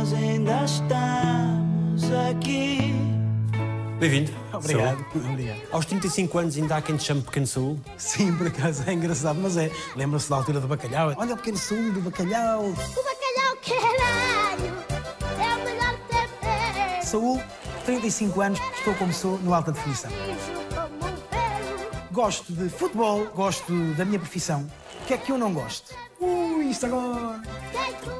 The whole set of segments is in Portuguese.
nós ainda estamos aqui. Bem-vindo. Obrigado. Obrigado. Aos 35 anos ainda há quem te chame Pequeno Saúl? Sim, por acaso é engraçado, mas é. Lembra-se da altura do bacalhau? Olha o pequeno Saúl do bacalhau. O bacalhau, caralho, é o melhor tempero. Saúl, 35 anos, estou como sou no alta definição. Um. Gosto de futebol, gosto da minha profissão. O que é que eu não gosto? Isto agora.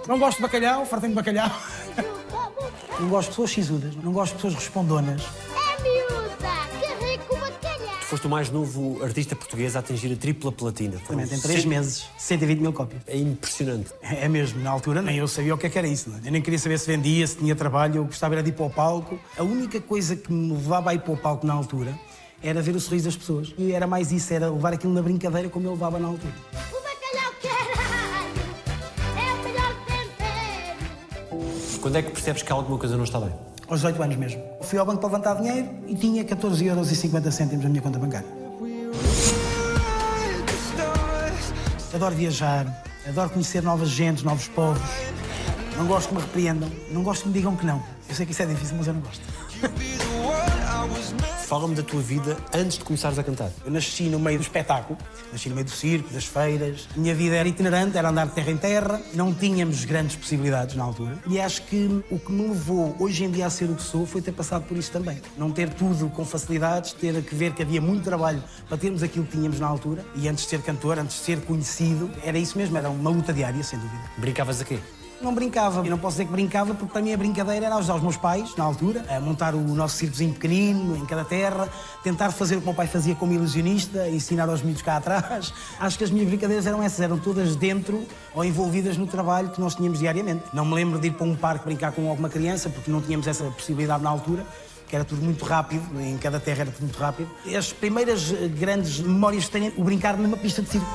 Não gosto de bacalhau, fartei de bacalhau. Não gosto de pessoas sisudas, não gosto de pessoas respondonas. É miúda, que rico bacalhau. Foste o mais novo artista português a atingir a tripla platina. Também tem 3 cento- meses, 120 mil cópias. É impressionante. É mesmo, na altura nem eu sabia o que é que era isso. Não é? Eu nem queria saber se vendia, se tinha trabalho, eu gostava era de ir para o palco. A única coisa que me levava a ir para o palco na altura era ver o sorriso das pessoas. E era mais isso, era levar aquilo na brincadeira como eu levava na altura. Quando é que percebes que alguma coisa não está bem? Aos 18 anos mesmo. Fui ao banco para levantar dinheiro e tinha 14,50 euros na minha conta bancária. Adoro viajar, adoro conhecer novas gentes, novos povos. Não gosto que me repreendam, não gosto que me digam que não. Eu sei que isso é difícil, mas eu não gosto. Fala-me da tua vida antes de começares a cantar. Eu nasci no meio do espetáculo, nasci no meio do circo, das feiras. A minha vida era itinerante, era andar de terra em terra. Não tínhamos grandes possibilidades na altura. E acho que o que me levou hoje em dia a ser o que sou foi ter passado por isso também. Não ter tudo com facilidades, ter que ver que havia muito trabalho para termos aquilo que tínhamos na altura. E antes de ser cantor, antes de ser conhecido, era isso mesmo, era uma luta diária, sem dúvida. Brincavas a quê? Não brincava, e não posso dizer que brincava, porque para mim a brincadeira era ajudar os meus pais, na altura, a montar o nosso circozinho pequenino, em cada terra, tentar fazer o que o meu pai fazia como ilusionista, ensinar aos miúdos cá atrás. Acho que as minhas brincadeiras eram essas, eram todas dentro ou envolvidas no trabalho que nós tínhamos diariamente. Não me lembro de ir para um parque brincar com alguma criança, porque não tínhamos essa possibilidade na altura. Que era tudo muito rápido, em cada terra era tudo muito rápido. As primeiras grandes memórias que tenho é o brincar numa pista de circo.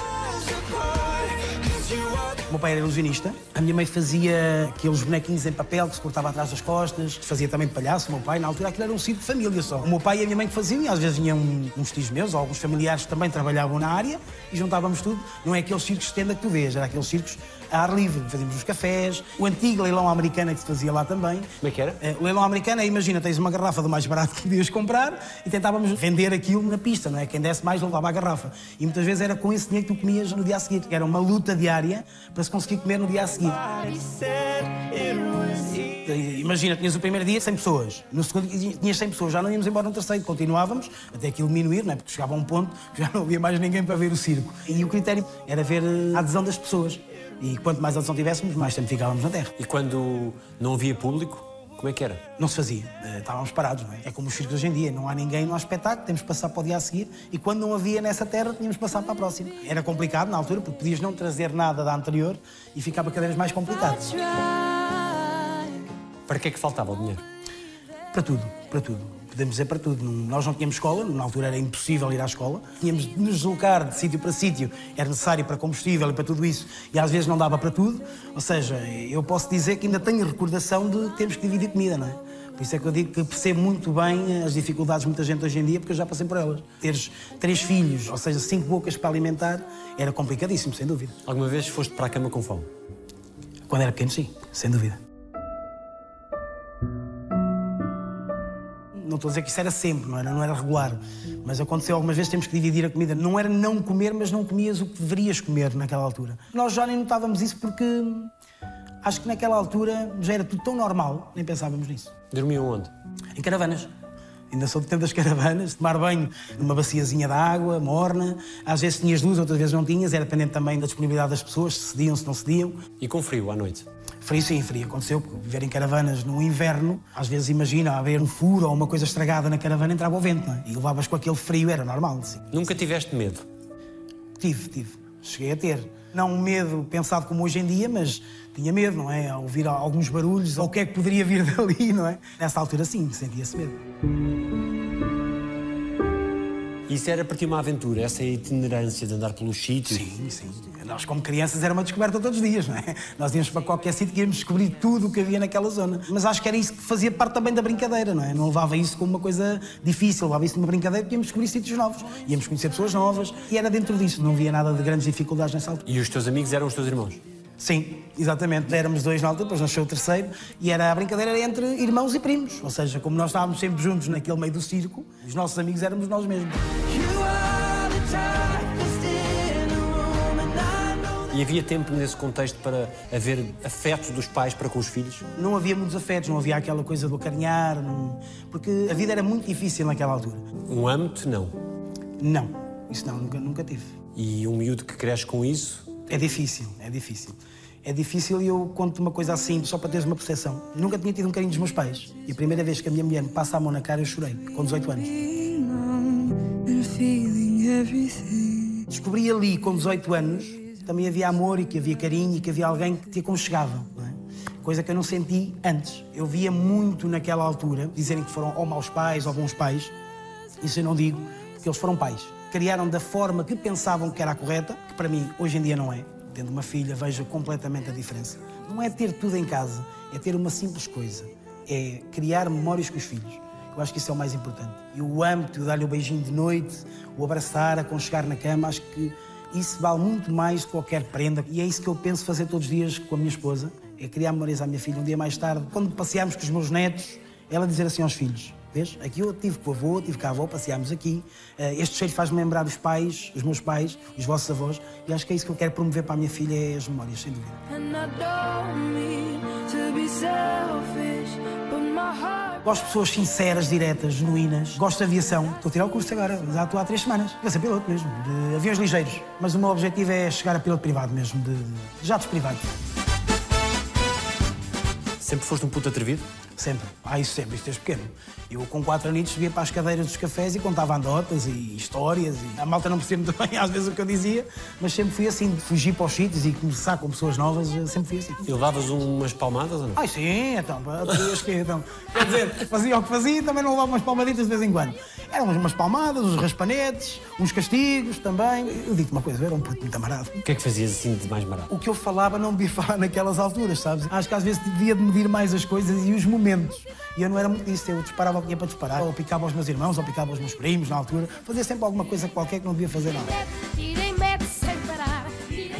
O meu pai era ilusionista. A minha mãe fazia aqueles bonequinhos em papel que se cortava atrás das costas. Fazia também palhaço. O meu pai, na altura, aquilo era um circo de família só. O meu pai e a minha mãe que faziam, e às vezes vinham uns tios meus, ou alguns familiares que também trabalhavam na área, e juntávamos tudo. Não é aqueles circos de tenda que tu vês, era aqueles circos a ar livre. Fazíamos os cafés, o antigo leilão americano que se fazia lá também. Como é que era? Eh, O leilão americano é, imagina, tens uma garrafa do mais barato que podias comprar e tentávamos vender aquilo na pista, não é? Quem desse mais levava a garrafa. E muitas vezes era com esse dinheiro que tu comias no dia a seguir. Era uma luta diária para se conseguir comer no dia a seguir. Imagina, tinhas o primeiro dia 100 pessoas, no segundo dia tinhas 100 pessoas, já não íamos embora no terceiro, continuávamos até aquilo diminuir, não é? porque chegava a um ponto que já não havia mais ninguém para ver o circo. E o critério era ver eh, a adesão das pessoas. E quanto mais adesão tivéssemos, mais tempo ficávamos na terra. E quando não havia público, como é que era? Não se fazia. Eh, Estávamos parados, não é? É como os circos hoje em dia. Não há ninguém, não há espetáculo, temos que passar para o dia a seguir. E quando não havia nessa terra, tínhamos que passar para a próxima. Era complicado na altura, porque podias não trazer nada da anterior e ficava cada vez mais complicado. Para que é que faltava o dinheiro? Para tudo, para tudo. Podemos dizer para tudo. Nós não tínhamos escola, na altura era impossível ir à escola. Tínhamos de nos deslocar de sítio para sítio, era necessário para combustível e para tudo isso, e às vezes não dava para tudo. Ou seja, eu posso dizer que ainda tenho recordação de termos que dividir comida, não é? Por isso é que eu digo que percebo muito bem as dificuldades de muita gente hoje em dia, porque eu já passei por elas. Teres três filhos, ou seja, cinco bocas para alimentar, era complicadíssimo, sem dúvida. Alguma vez foste para a cama com fome? Quando era pequeno, sim, sem dúvida. Não estou a dizer que isso era sempre, não era, não era regular. Mas aconteceu algumas vezes, temos que dividir a comida. Não era não comer, mas não comias o que deverias comer naquela altura. Nós já nem notávamos isso porque acho que naquela altura já era tudo tão normal, nem pensávamos nisso. Dormiam onde? Em caravanas. Ainda sou do tempo das caravanas, tomar banho numa baciazinha de água, morna. Às vezes tinhas luz, outras vezes não tinhas. Era dependente também da disponibilidade das pessoas, se cediam, se não cediam. E com frio à noite? Frio sim, frio. Aconteceu, porque viver em caravanas no inverno, às vezes imagina haver um furo ou uma coisa estragada na caravana, entrava o vento, não é? E levavas com aquele frio, era normal, sim. Nunca tiveste medo? Tive, tive. Cheguei a ter. Não um medo pensado como hoje em dia, mas tinha medo, não é? Ao ouvir alguns barulhos, ou o que é que poderia vir dali, não é? Nessa altura, sim, sentia-se medo. Isso era para ti uma aventura, essa itinerância de andar pelos sítios? Sim, sim. Nós, como crianças, era uma descoberta todos os dias, não é? Nós íamos para qualquer sítio e íamos descobrir tudo o que havia naquela zona. Mas acho que era isso que fazia parte também da brincadeira, não é? Não levava isso como uma coisa difícil, levava isso numa brincadeira porque íamos descobrir sítios novos, íamos conhecer pessoas novas e era dentro disso. Não havia nada de grandes dificuldades nessa altura. E os teus amigos eram os teus irmãos? Sim, exatamente. Éramos dois na altura, depois nasceu o terceiro, e era a brincadeira era entre irmãos e primos. Ou seja, como nós estávamos sempre juntos naquele meio do circo, os nossos amigos éramos nós mesmos. E havia tempo nesse contexto para haver afeto dos pais para com os filhos? Não havia muitos afetos, não havia aquela coisa do acarinhar, não- porque a vida era muito difícil naquela altura. Um âmbito, não. Não, isso não, nunca, nunca tive. E um miúdo que cresce com isso, É difícil, é difícil. É difícil e eu conto uma coisa assim, só para teres uma percepção. Nunca tinha tido um carinho dos meus pais. E a primeira vez que a minha mulher me passa a mão na cara, eu chorei, com 18 anos. Descobri ali, com 18 anos, também havia amor e que havia carinho e que havia alguém que te aconchegava. é? Coisa que eu não senti antes. Eu via muito naquela altura dizerem que foram ou maus pais ou bons pais. Isso eu não digo, porque eles foram pais. Criaram da forma que pensavam que era a correta, que para mim hoje em dia não é. Tendo uma filha, vejo completamente a diferença. Não é ter tudo em casa, é ter uma simples coisa. É criar memórias com os filhos. Eu acho que isso é o mais importante. E o âmbito, dar-lhe o beijinho de noite, o abraçar, aconchegar na cama, acho que isso vale muito mais que qualquer prenda. E é isso que eu penso fazer todos os dias com a minha esposa, é criar memórias à minha filha. Um dia mais tarde, quando passearmos com os meus netos, ela dizer assim aos filhos, vês, aqui eu tive com o avô, tive com a avó, passeámos aqui. Eh, Este cheiro faz-me lembrar os pais, os meus pais, os vossos avós. E acho que é isso que eu quero promover para a minha filha, é as memórias, sem dúvida. Gosto de pessoas sinceras, diretas, genuínas. Gosto de aviação. Estou a tirar o curso agora, já estou há três semanas. Vou ser piloto mesmo, de aviões ligeiros. Mas o meu objetivo é chegar a piloto privado mesmo, de de jatos privados. sempre foste um puto atrevido? Sempre. Ah, isso sempre, isto desde pequeno. Eu, com quatro anos, subia para as cadeiras dos cafés e contava anedotas e histórias. E a malta não percebe muito bem, às vezes, o que eu dizia, mas sempre fui assim, de fugir para os sítios e conversar com pessoas novas, eu sempre fui assim. E levavas umas palmadas ou não? Ai, sim, então, podias que então. Quer dizer, fazia o que fazia e também não levava umas palmaditas de vez em quando. Eram umas palmadas, uns raspanetes, uns castigos também. Eu digo-te uma coisa, eu era um puto muito amarado. O que é que fazias assim de mais barato? O que eu falava não devia falar naquelas alturas, sabes? Acho que às vezes devia de medir mais as coisas e os momentos. E eu não era muito disso, eu disparava o que tinha para disparar, ou picava aos meus irmãos, ou picava aos meus primos na altura. Fazia sempre alguma coisa qualquer que não devia fazer nada.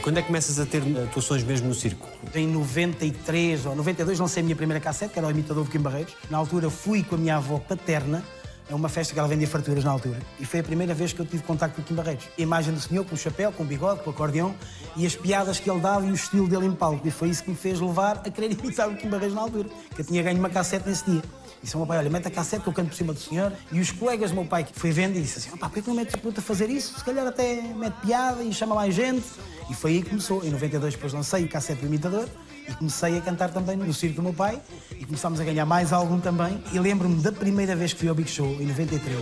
Quando é que começas a ter atuações mesmo no circo? Em 93 ou 92 lancei a minha primeira cassete, que era o imitador do Kim Barreiros. Na altura fui com a minha avó paterna a uma festa que ela vendia farturas na altura. E foi a primeira vez que eu tive contacto com o Kim Barreiros. A imagem do senhor com o chapéu, com o bigode, com o acordeão e as piadas que ele dava e o estilo dele em palco. E foi isso que me fez levar a querer imitar o Kim Barreiros na altura. Que eu tinha ganho uma cassete nesse dia. Disse ao meu pai, olha, mete a cassete que eu canto por cima do senhor. E os colegas do meu pai que foi vendo e disse assim, pá, por que não metes a puta a fazer isso? Se calhar até mete piada e chama mais gente. E foi aí que começou. Em 92 depois lancei o cassete do imitador e comecei a cantar também no circo do meu pai e começámos a ganhar mais algum também. E lembro-me da primeira vez que fui ao Big Show, em 93.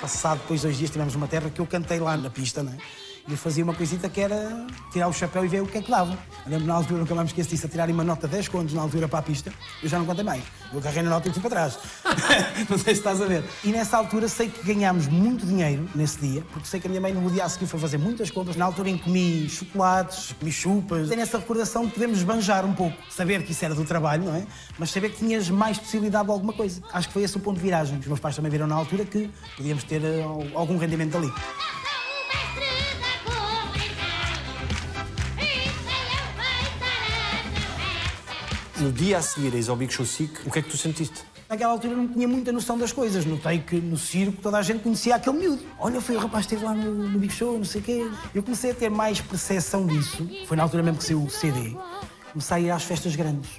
Passado depois dois dias tivemos uma terra que eu cantei lá na pista, não é? E eu fazia uma coisita que era tirar o chapéu e ver o que é que dava. Eu lembro na altura, nunca mais me esqueço disso, a tirarem uma nota de 10 contos na altura para a pista. Eu já não contei mais. Eu agarrei na nota e fui para trás. não sei se estás a ver. E nessa altura sei que ganhámos muito dinheiro nesse dia, porque sei que a minha mãe no dia a seguir foi fazer muitas compras. Na altura em que comi chocolates, comi chupas. Tenho essa recordação de podermos esbanjar um pouco. Saber que isso era do trabalho, não é? Mas saber que tinhas mais possibilidade de alguma coisa. Acho que foi esse o ponto de viragem. Os meus pais também viram na altura que podíamos ter eh, algum rendimento ali. No dia a seguir a ao Big Show SIC, o que é que tu sentiste? Naquela altura não tinha muita noção das coisas. Notei que no circo toda a gente conhecia aquele miúdo. Olha, foi o rapaz que esteve lá no, no Big Show, não sei o quê. Eu comecei a ter mais percepção disso. Foi na altura mesmo que saiu o CD. Comecei a ir às festas grandes.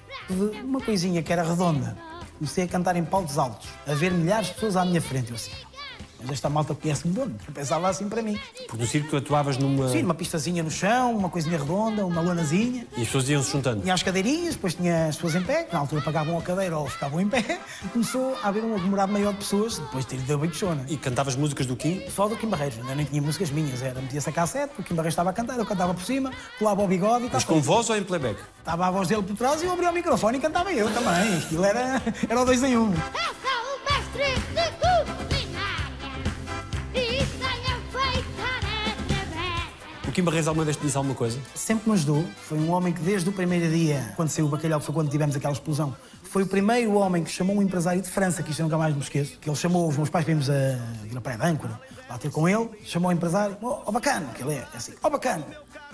Uma coisinha que era redonda. Comecei a cantar em palcos altos, a ver milhares de pessoas à minha frente. Eu assim, mas esta malta conhece-me bom. Eu pensava assim para mim. Porque no circo tu atuavas numa. Sim, uma pistazinha no chão, uma coisinha redonda, uma lonazinha. E as pessoas iam-se juntando. Tinha as cadeirinhas, depois tinha as pessoas em pé, que na altura pagavam a cadeira ou ficavam em pé, e começou a haver um aglomerado maior de pessoas, depois de ter ido a né? E cantavas músicas do Kim? Só do Kim Barreiros, ainda nem tinha músicas minhas, era metia-se a cassete, o Kim Barreiros estava a cantar, eu cantava por cima, colava o bigode e Mas estava. com voz ou em playback? Estava a voz dele por trás e eu abria o microfone e cantava eu também. Aquilo era, era o dois em um. sou o mestre da culinária. Kim Barreiros alguma vez te disse alguma coisa? sempre me ajudou. Foi um homem que desde o primeiro dia, quando saiu o bacalhau, que foi quando tivemos aquela explosão, foi o primeiro homem que chamou um empresário de França, que isto eu nunca mais me esqueço, que ele chamou os meus pais, vimos a à Praia de Âncora, Lá ter com ele, chamou o empresário, ó oh, bacana, que ele é, é assim, ó oh, bacana,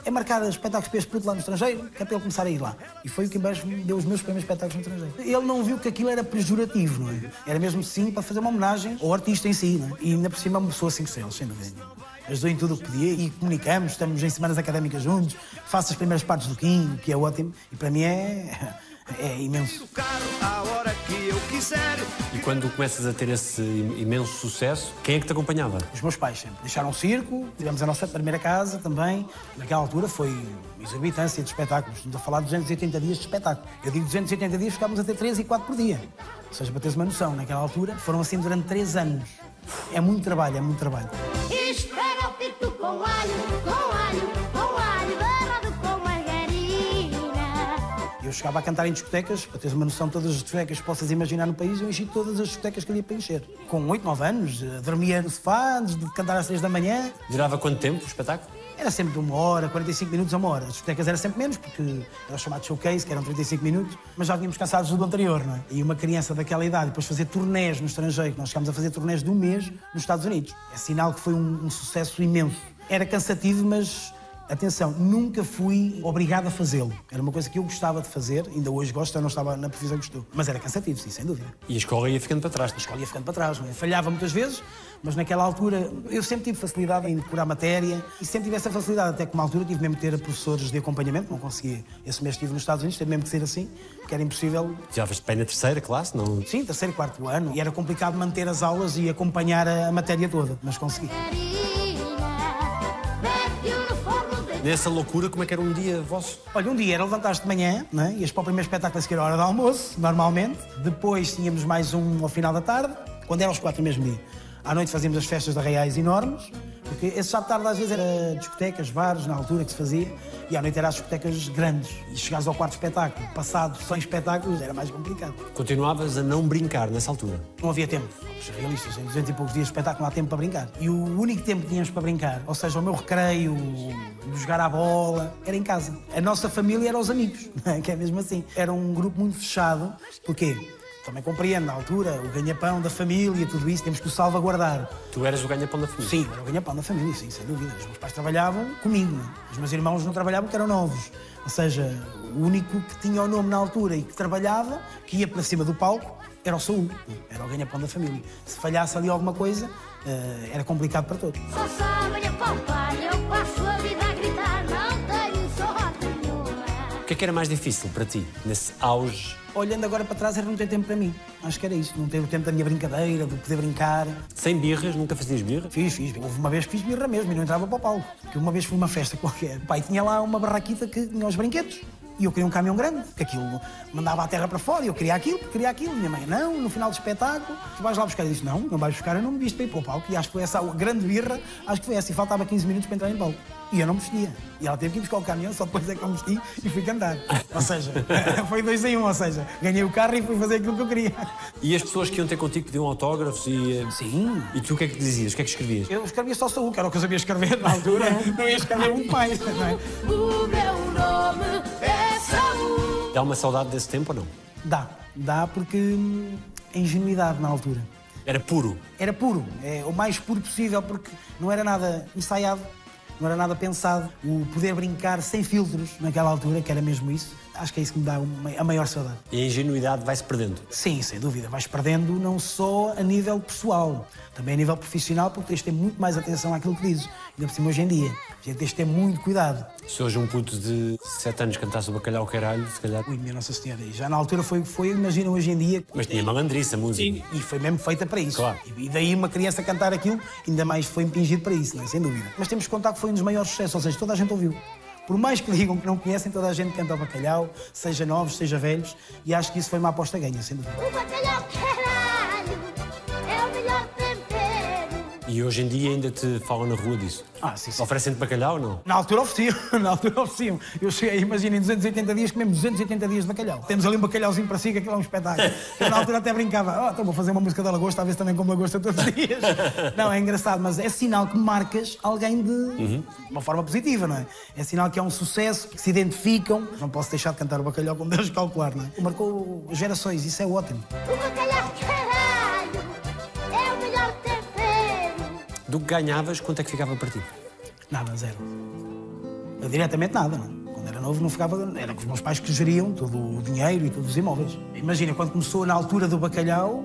é marcar espetáculos para este puto lá no estrangeiro, que é para ele começar a ir lá. E foi o que em baixo me deu os meus primeiros espetáculos no estrangeiro. Ele não viu que aquilo era pejorativo, não é? Era mesmo sim para fazer uma homenagem ao artista em si, não é? E ainda por cima uma pessoa 5 estrelas, sem dúvida. Ajudou em tudo o que podia e comunicamos, estamos em semanas académicas juntos, faço as primeiras partes do Kim, que é ótimo, e para mim é, é imenso. E quando começas a ter esse imenso sucesso, quem é que te acompanhava? Os meus pais sempre. Deixaram o circo, tivemos a nossa primeira casa também. Naquela altura foi exorbitância de espetáculos. Estamos a falar de 280 dias de espetáculo. Eu digo 280 dias, ficávamos a ter 3 e 4 por dia. Ou seja, para teres uma noção, naquela altura foram assim durante 3 anos. É muito trabalho, é muito trabalho. Espera o pito com alho, com alho, com alho, barrado com margarina. Eu chegava a cantar em discotecas, para teres uma noção de todas as discotecas que possas imaginar no país, eu enchi todas as discotecas que eu ia para encher. Com 8, 9 anos, eh, dormia no sofá antes de cantar às 3 da manhã. Durava quanto tempo o espetáculo? Era sempre de uma hora, 45 minutos a uma hora. As discotecas era sempre menos, porque era o chamado showcase, que eram 35 minutos, mas já vínhamos cansados do anterior, não é? E uma criança daquela idade, depois fazer turnés no estrangeiro, que nós chegámos a fazer turnés de um mês nos Estados Unidos. É sinal que foi um, um sucesso imenso. Era cansativo, mas Atenção, nunca fui obrigado a fazê-lo. Era uma coisa que eu gostava de fazer, ainda hoje gosto, eu não estava na profissão que estou. Mas era cansativo, sim, sem dúvida. E a escola ia ficando para trás. A escola ia ficando para trás, não é? Falhava muitas vezes, mas naquela altura eu sempre tive facilidade em decorar matéria e sempre tive essa facilidade, até que uma altura tive mesmo que ter professores de acompanhamento, não conseguia. Esse mês estive nos Estados Unidos, teve mesmo que ser assim, porque era impossível. Já vais bem na terceira classe, não? Sim, terceiro e quarto ano, e era complicado manter as aulas e acompanhar a matéria toda, mas consegui. Nessa loucura, como é que era um dia vosso? Olha, um dia era levantar-te de manhã, né? ias para o primeiro espetáculo a seguir a hora do almoço, normalmente. Depois tínhamos mais um ao final da tarde, quando eram os quatro mesmo dia. À noite fazíamos as festas de arraiais enormes, porque esse já de tarde às vezes era discotecas, bares, na altura que se fazia, e à noite era as discotecas grandes. E chegares ao quarto espetáculo, passado 100 espetáculos, era mais complicado. Continuavas a não brincar nessa altura. Não havia tempo. Os realistas, em 200 e poucos dias de espetáculo não há tempo para brincar. E o único tempo que tínhamos para brincar, ou seja, o meu recreio, jogar à bola, era em casa. A nossa família era os amigos, que é mesmo assim. Era um grupo muito fechado. Porquê? Também compreendo, na altura, o ganha-pão da família, tudo isso, temos que o salvaguardar. Tu eras o ganha-pão da família. Sim, era o ganha-pão da família, sim, sem dúvida. Os meus pais trabalhavam comigo, os meus irmãos não trabalhavam porque eram novos. Ou seja, o único que tinha o nome na altura e que trabalhava, que ia para cima do palco, era o Saúl, era o ganha-pão da família. Se falhasse ali alguma coisa, eh, era complicado para todos. Só sabem apalpar, eu passo a vida O que é que era mais difícil para ti, nesse auge? Olhando agora para trás, era não ter tempo para mim. Acho que era isso, não ter o tempo da minha brincadeira, de poder brincar. Sem birras, nunca fazias birra? Fiz, fiz. Houve uma vez que fiz birra mesmo e não entrava para o palco. Porque uma vez fui a uma festa qualquer. Pai, tinha lá uma barraquita que tinha os brinquedos. E eu queria um caminhão grande, que aquilo mandava a terra para fora. E eu queria aquilo, queria aquilo. Minha mãe, não, no final do espetáculo, tu vais lá buscar. Eu disse, não, não vais buscar, eu não me viste para ir para o palco. E acho que foi essa a grande birra, acho que foi essa. E faltava 15 minutos para entrar em palco. E eu não me vestia. E ela teve que ir buscar o caminhão, só depois é que eu me vesti e fui cantar. Ou seja, foi dois em um, ou seja, ganhei o carro e fui fazer aquilo que eu queria. E as pessoas que iam ter contigo pediam autógrafos e... eh, Sim. E tu o que é que dizias? O que é que escrevias? Eu escrevia só saúde, que era o que eu sabia escrever na altura. Não ia escrever muito mais, não é? O meu nome é Saúl. Dá uma saudade desse tempo ou não? Dá, dá porque hum, a ingenuidade na altura. Era puro. Era puro, é o mais puro possível, porque não era nada ensaiado, não era nada pensado. O poder brincar sem filtros naquela altura, que era mesmo isso, acho que é isso que me dá a maior saudade. E a ingenuidade vai-se perdendo. Sim, sem dúvida, vais perdendo não só a nível pessoal, também a nível profissional, porque tens de ter muito mais atenção àquilo que dizes. Ainda por cima hoje em dia, tens de ter muito cuidado. Se hoje um puto de 7 anos cantasse o bacalhau caralho, se calhar... Ui, minha Nossa Senhora, e já na altura foi foi, imagina hoje em dia. Mas tinha malandriça a música. E foi mesmo feita para isso. Claro. E daí uma criança cantar aquilo, ainda mais foi impingido para isso, não é? sem dúvida. Mas temos que contar que foi um dos maiores sucessos, ou seja, toda a gente ouviu. Por mais que digam que não conhecem, toda a gente canta o bacalhau, seja novos, seja velhos, e acho que isso foi uma aposta ganha, sem dúvida. O bacalhau E hoje em dia ainda te falam na rua disso. Ah, sim, sim. Oferecem-te bacalhau ou não? Na altura ofereciam, na altura ofereciam. Eu cheguei, imagina, em 280 dias comemos 280 dias de bacalhau. Temos ali um bacalhauzinho para si, que aquilo é um espetáculo. Eu na altura até brincava, oh, então vou fazer uma música da lagosta, a ver se também como lagosta todos os dias. Não, é engraçado, mas é sinal que marcas alguém de uma forma positiva, não é? É sinal que é um sucesso, que se identificam. Não posso deixar de cantar o bacalhau como Deus calcular, não é? Marcou gerações, isso é ótimo. O bacalhau Do que ganhavas, quanto é que ficava para ti? Nada, zero. Eu, diretamente nada, não. Quando era novo não ficava. Era com os meus pais que geriam todo o dinheiro e todos os imóveis. Imagina, quando começou na altura do bacalhau,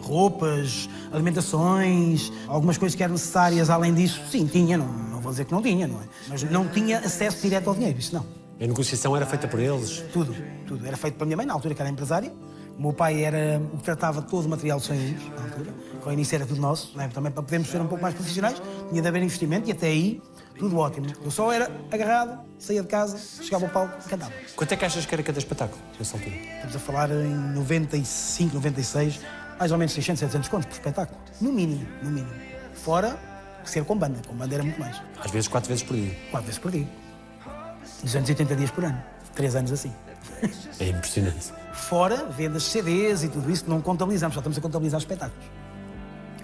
roupas, alimentações, algumas coisas que eram necessárias além disso, sim, tinha, não, não vou dizer que não tinha, não é? Mas não tinha acesso direto ao dinheiro, isso não. A negociação era feita por eles? Tudo, tudo. Era feito pela minha mãe, na altura que era empresária. O meu pai era o que tratava todo o material de sonhos, na altura. Com o início era tudo nosso, né? também para podermos ser um pouco mais profissionais, tinha de haver investimento e até aí, tudo ótimo. Eu só era agarrado, saía de casa, chegava ao palco e cantava. Quanto é que achas que era cada espetáculo, nessa altura? Estamos a falar em 95, 96, mais ou menos 600, 700 contos por espetáculo. No mínimo, no mínimo. Fora ser com banda, com banda era muito mais. Às vezes, quatro vezes por dia. Quatro vezes por dia. 280 dias por ano. Três anos assim. É impressionante. Fora vendas de CDs e tudo isso, que não contabilizamos, só estamos a contabilizar espetáculos.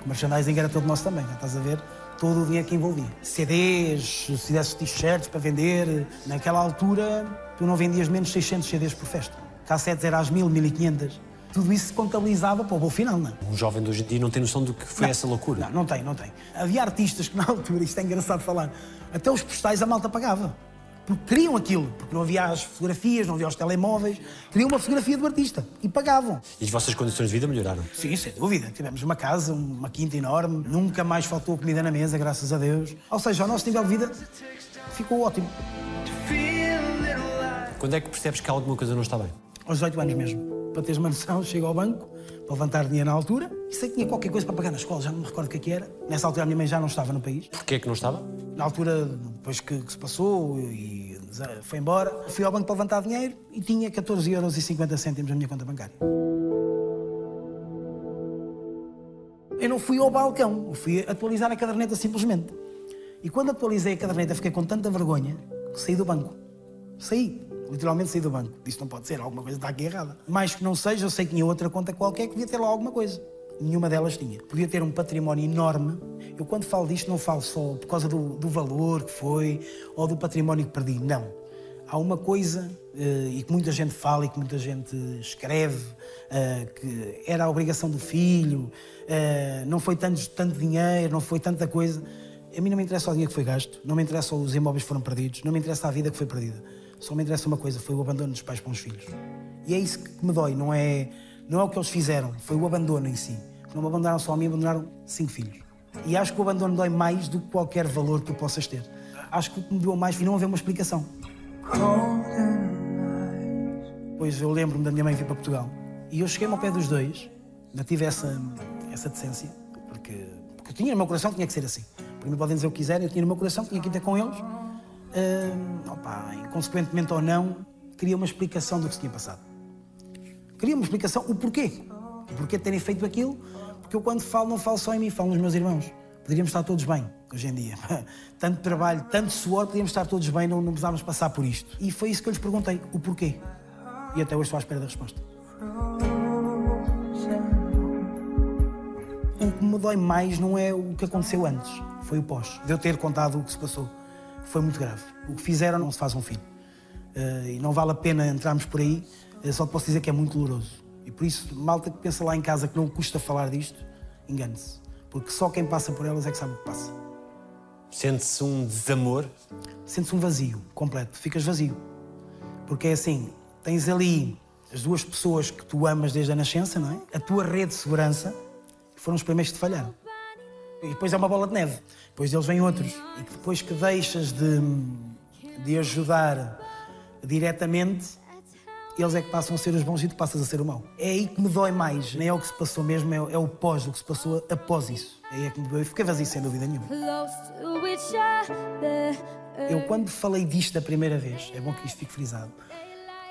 O merchandising era todo nosso também, já estás a ver todo o dinheiro que envolvia. CDs, se desse t-shirts para vender, naquela altura tu não vendias menos de 600 CDs por festa. Cassetes era às 1000, 1500. Tudo isso se contabilizava para o bom final, não é? Um jovem de hoje em dia não tem noção do que foi Não. essa loucura. Não, não tem, não tem. Havia artistas que na altura, isto é engraçado falar, até os postais a malta pagava. Porque queriam aquilo, porque não havia as fotografias, não havia os telemóveis, queriam uma fotografia do artista e pagavam. E as vossas condições de vida melhoraram. Sim, sem dúvida. Tivemos uma casa, uma quinta enorme, nunca mais faltou comida na mesa, graças a Deus. Ou seja, o nosso nível de vida ficou ótimo. Quando é que percebes que alguma coisa não está bem? Aos 18 anos mesmo. Para teres uma noção, chego ao banco para levantar dinheiro na altura e sei que tinha qualquer coisa para pagar na escola, já não me recordo o que é que era. Nessa altura a minha mãe já não estava no país. Porquê é que não estava? Na altura, depois que, que se passou e foi embora, fui ao banco para levantar dinheiro e tinha 14,50 euros na minha conta bancária. Eu não fui ao balcão, eu fui atualizar a caderneta simplesmente. E quando atualizei a caderneta, fiquei com tanta vergonha que saí do banco. Saí, literalmente saí do banco. Disse: não pode ser, alguma coisa está aqui errada. Mais que não seja, eu sei que tinha outra conta qualquer que devia ter lá alguma coisa. Nenhuma delas tinha. Podia ter um património enorme. Eu, quando falo disto, não falo só por causa do, do valor que foi ou do património que perdi. Não. Há uma coisa, eh, e que muita gente fala e que muita gente escreve, eh, que era a obrigação do filho, eh, não foi tanto, tanto dinheiro, não foi tanta coisa. A mim não me interessa o dinheiro que foi gasto, não me interessa os imóveis que foram perdidos, não me interessa a vida que foi perdida. Só me interessa uma coisa, foi o abandono dos pais para os filhos. E é isso que me dói, não é, não é o que eles fizeram, foi o abandono em si. Não me abandonaram só a mim, abandonaram cinco filhos. E acho que o abandono dói mais do que qualquer valor que possas ter. Acho que o que me doeu mais foi não haver uma explicação. Pois eu lembro-me da minha mãe vir para Portugal e eu cheguei-me ao pé dos dois, ainda tive essa, essa decência, porque, porque eu tinha no meu coração que tinha que ser assim. Por mim podem dizer o que quiserem, eu tinha no meu coração que tinha que ir ter com eles. Ah, opa, consequentemente ou não, queria uma explicação do que se tinha passado. Queria uma explicação, o porquê. O porquê de terem feito aquilo, porque eu quando falo, não falo só em mim, falo nos meus irmãos. Poderíamos estar todos bem, hoje em dia. Tanto trabalho, tanto suor, podíamos estar todos bem, não, não precisávamos passar por isto. E foi isso que eu lhes perguntei, o porquê. E até hoje estou à espera da resposta. O que me dói mais não é o que aconteceu antes, foi o pós. De eu ter contado o que se passou. Foi muito grave. O que fizeram não se faz um filho. Eh, e não vale a pena entrarmos por aí, eh, só te posso dizer que é muito doloroso. E por isso, malta que pensa lá em casa que não custa falar disto, engane-se. Porque só quem passa por elas é que sabe o que passa. Sente-se um desamor? Sentes um vazio completo, ficas vazio. Porque é assim, tens ali as duas pessoas que tu amas desde a nascença, não é? A tua rede de segurança foram os primeiros que te falharam. E depois é uma bola de neve. Depois deles vêm outros. E que depois que deixas de, de ajudar diretamente, eles é que passam a ser os bons e tu passas a ser o mau. É aí que me dói mais. Nem é o que se passou mesmo, é, é o pós, o que se passou após isso. É aí que me dói. Fiquei vazio, sem dúvida nenhuma. Eu, quando falei disto da primeira vez, é bom que isto fique frisado,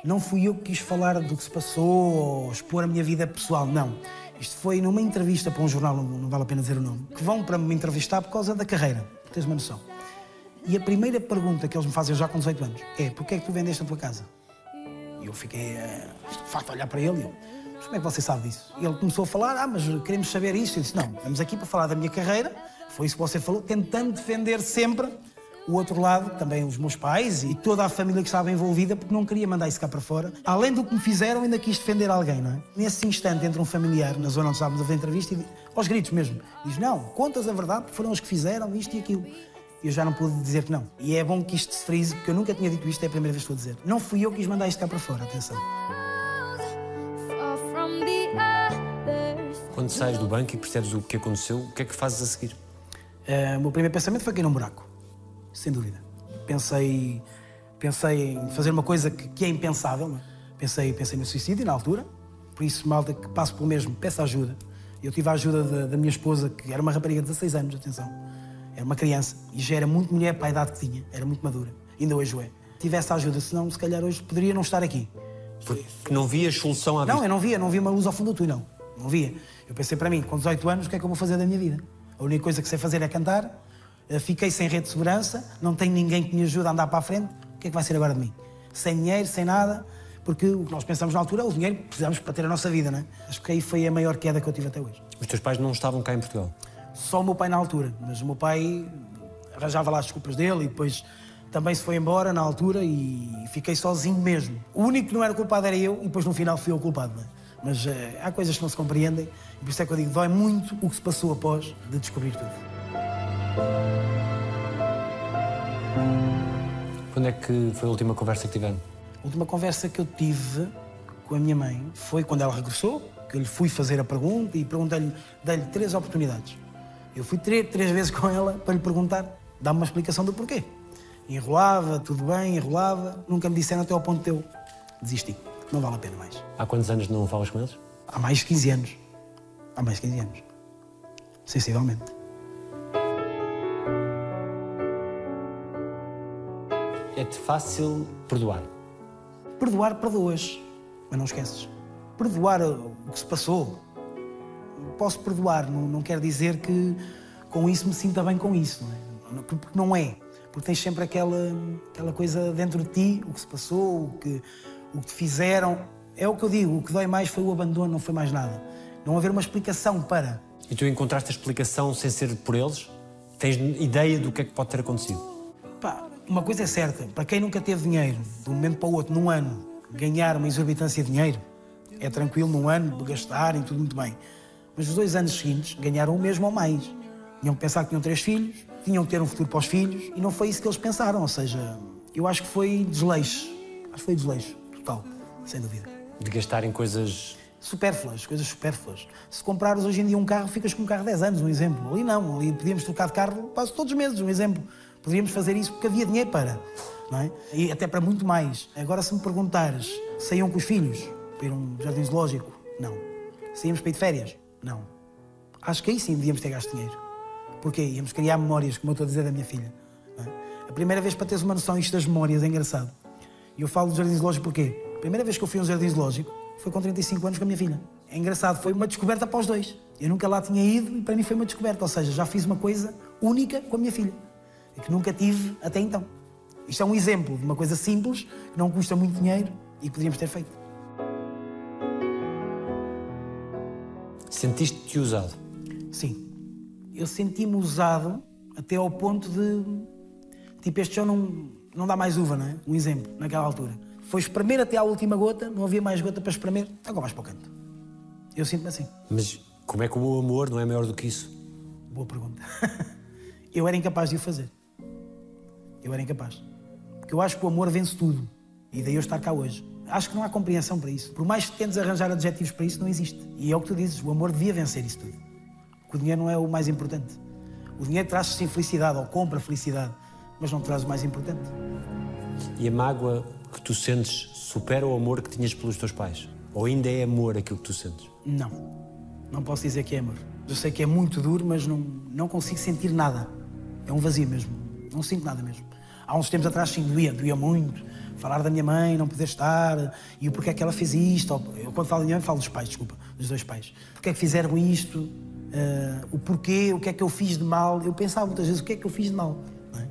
não fui eu que quis falar do que se passou ou expor a minha vida pessoal, não. Isto foi numa entrevista para um jornal, não, vale a pena dizer o nome, que vão para me entrevistar por causa da carreira, teres uma noção. E a primeira pergunta que eles me fazem já com 18 anos é: porquê é que tu vendeste a tua casa? E eu fiquei, eh, de facto, a olhar para ele e eu, mas como é que você sabe disso? E ele começou a falar: ah, mas queremos saber isto. Eu disse: não, estamos aqui para falar da minha carreira, foi isso que você falou, tentando defender sempre O outro lado, também os meus pais e toda a família que estava envolvida, porque não queria mandar isso cá para fora. Além do que me fizeram, ainda quis defender alguém, não é? Nesse instante entra um familiar na zona onde estávamos a fazer a entrevista e aos gritos mesmo, diz: Não, contas a verdade, porque foram os que fizeram isto e aquilo. E eu já não pude dizer que não. E é bom que isto se frise, porque eu nunca tinha dito isto, é a primeira vez que estou a dizer. Não fui eu que quis mandar isto cá para fora, atenção. Quando sais do banco e percebes o que aconteceu, o que é que fazes a seguir? Eh, o meu primeiro pensamento foi cair num buraco, sem dúvida. Pensei, pensei em fazer uma coisa que, que é impensável. não é? Pensei, pensei no suicídio na altura, por isso, malta que passo pelo mesmo, peço ajuda. Eu tive a ajuda da, da minha esposa, que era uma rapariga de 16 anos, atenção. Era uma criança e já era muito mulher para a idade que tinha, era muito madura. Ainda hoje o é. Tive essa ajuda, senão, se calhar, hoje poderia não estar aqui. Porque não vias solução à Não, vista. eu não via, não via uma luz ao fundo do túnel. Não via. Eu pensei para mim, com 18 anos, o que é que eu vou fazer da minha vida? A única coisa que sei fazer é cantar. Eh, Fiquei sem rede de segurança, não tenho ninguém que me ajude a andar para a frente. O que é que vai ser agora de mim? Sem dinheiro, sem nada, porque o que nós pensamos na altura é o dinheiro que precisamos para ter a nossa vida, não é? Acho que aí foi a maior queda que eu tive até hoje. Os teus pais não estavam cá em Portugal. Só o meu pai na altura, mas o meu pai arranjava lá as desculpas dele e depois também se foi embora na altura e fiquei sozinho mesmo. O único que não era culpado era eu e depois no final fui eu o culpado. não é? Mas eh, há coisas que não se compreendem e por isso é que eu digo, dói muito o que se passou após de descobrir tudo. Quando é que foi a última conversa que tiveram? A última conversa que eu tive com a minha mãe foi quando ela regressou, que eu lhe fui fazer a pergunta e perguntei-lhe, dei-lhe três oportunidades. Eu fui três, três vezes com ela para lhe perguntar, dá-me uma explicação do porquê. Enrolava, tudo bem, enrolava, nunca me disseram até ao ponto de eu desisti. Não vale a pena mais. Há quantos anos não falas com eles? Há mais de 15 anos. Há mais de 15 anos. Sensivelmente. É-te fácil perdoar. Perdoar, perdoas, mas não esqueces. Perdoar o que se passou. Posso perdoar, não, não quer dizer que com isso me sinta bem com isso, não é? Porque não é. Porque tens sempre aquela, aquela coisa dentro de ti, o que se passou, o que, o que te fizeram. É o que eu digo, o que dói mais foi o abandono, não foi mais nada. Não haver uma explicação para. E tu encontraste a explicação sem ser por eles? Tens ideia do que é que pode ter acontecido? Pá, uma coisa é certa, para quem nunca teve dinheiro, de um momento para o outro, num ano, ganhar uma exorbitância de dinheiro, é tranquilo num ano, gastarem, tudo muito bem. Mas os dois anos seguintes ganharam o mesmo ou mais. Tinham que pensar que tinham três filhos, tinham que ter um futuro para os filhos, e não foi isso que eles pensaram. Ou seja, eu acho que foi desleixo. Acho que foi desleixo, total, sem dúvida. De gastar em coisas. Supérfluas, coisas supérfluas. Se comprares hoje em dia um carro, ficas com um carro 10 anos, um exemplo. Ali não, ali podíamos trocar de carro quase todos os meses, um exemplo. Poderíamos fazer isso porque havia dinheiro para, não é? E até para muito mais. Agora, se me perguntares, saíam com os filhos para ir a um jardim zoológico? Não. Saíamos para ir de férias? Não. Acho que aí sim devíamos ter gasto dinheiro. Porquê? Íamos criar memórias, como eu estou a dizer da minha filha. é? A primeira vez para teres uma noção isto das memórias é engraçado. E eu falo do jardim zoológico porquê? A primeira vez que eu fui a um jardim zoológico foi com 35 anos com a minha filha. É engraçado, foi uma descoberta para os dois. Eu nunca lá tinha ido e para mim foi uma descoberta. Ou seja, já fiz uma coisa única com a minha filha. E que nunca tive até então. Isto é um exemplo de uma coisa simples, que não custa muito dinheiro e que poderíamos ter feito. Sentiste-te usado? Sim. Eu senti-me usado até ao ponto de. Tipo, este chão não, não dá mais uva, não é? Um exemplo, naquela altura. Foi espremer até à última gota, não havia mais gota para espremer, agora mais para o canto. Eu sinto-me assim. Mas como é que o amor não é maior do que isso? Boa pergunta. eu era incapaz de o fazer. Eu era incapaz. Porque eu acho que o amor vence tudo. E daí eu estar cá hoje. Acho que não há compreensão para isso. Por mais que tentes arranjar adjetivos para isso, não existe. E é o que tu dizes, o amor devia vencer isso tudo. Porque o dinheiro não é o mais importante. O dinheiro traz sim felicidade, ou compra felicidade, mas não traz o mais importante. E a mágoa que tu sentes supera o amor que tinhas pelos teus pais? Ou ainda é amor aquilo que tu sentes? Não. Não posso dizer que é amor. Eu sei que é muito duro, mas não, não consigo sentir nada. É um vazio mesmo. Não sinto nada mesmo. Há uns tempos atrás, sim, doía, doía muito. Falar da minha mãe, não poder estar, e o porquê é que ela fez isto. Eu, quando falo de minha mãe, falo dos pais, desculpa, dos dois pais. Porquê é que fizeram isto? Ah, o porquê, o que é que eu fiz de mal? Eu pensava muitas vezes, o que é que eu fiz de mal? é?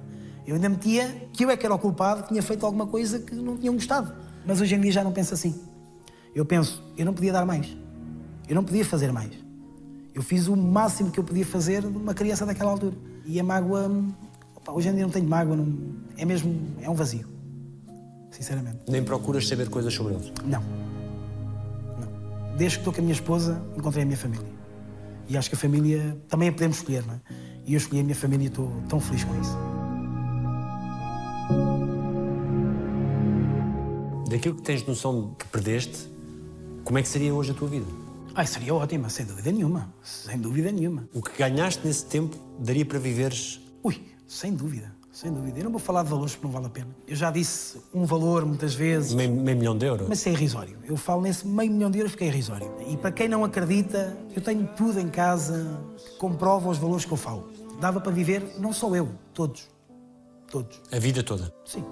Eu ainda metia que eu é que era o culpado, que tinha feito alguma coisa que não tinham gostado. Mas hoje em dia já não penso assim. Eu penso, eu não podia dar mais. Eu não podia fazer mais. Eu fiz o máximo que eu podia fazer de uma criança daquela altura. E a mágoa, Pá, hoje em dia não tenho mágoa, não... é mesmo, é um vazio. Sinceramente. Nem procuras saber coisas sobre eles. Não. Não. Desde que estou com a minha esposa, encontrei a minha família. E acho que a família também a podemos escolher, não é? E eu escolhi a minha família e estou tão feliz com isso. Daquilo que tens noção que perdeste, como é que seria hoje a tua vida? Ai, seria ótima, sem dúvida nenhuma. Sem dúvida nenhuma. O que ganhaste nesse tempo daria para viveres. Ui, sem dúvida, sem dúvida. Eu não vou falar de valores porque não vale a pena. Eu já disse um valor muitas vezes, Meio, meio milhão de euros? mas é irrisório. Eu falo nesse meio milhão de euros porque é irrisório. E para quem não acredita, eu tenho tudo em casa que comprova os valores que eu falo. Dava para viver, não só eu, todos. Todos. A vida toda. Sim.